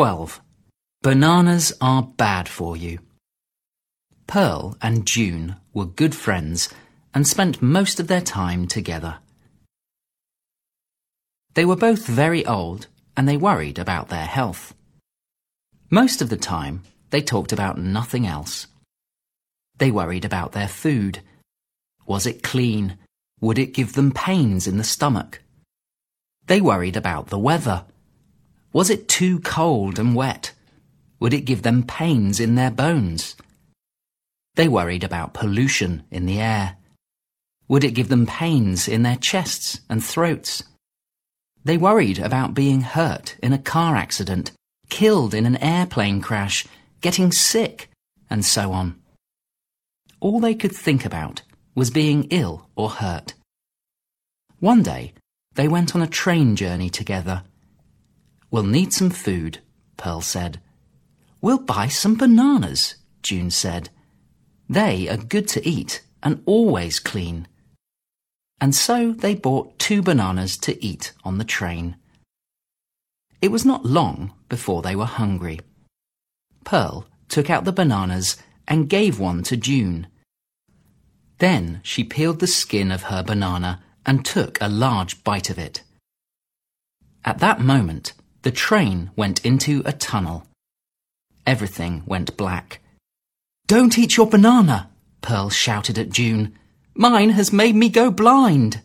12. Bananas are bad for you. Pearl and June were good friends and spent most of their time together. They were both very old and they worried about their health. Most of the time, they talked about nothing else. They worried about their food. Was it clean? Would it give them pains in the stomach? They worried about the weather. Was it too cold and wet? Would it give them pains in their bones? They worried about pollution in the air. Would it give them pains in their chests and throats? They worried about being hurt in a car accident, killed in an airplane crash, getting sick, and so on. All they could think about was being ill or hurt. One day, they went on a train journey together. We'll need some food, Pearl said. We'll buy some bananas, June said. They are good to eat and always clean. And so they bought two bananas to eat on the train. It was not long before they were hungry. Pearl took out the bananas and gave one to June. Then she peeled the skin of her banana and took a large bite of it. At that moment, the train went into a tunnel. Everything went black. Don't eat your banana, Pearl shouted at June. Mine has made me go blind.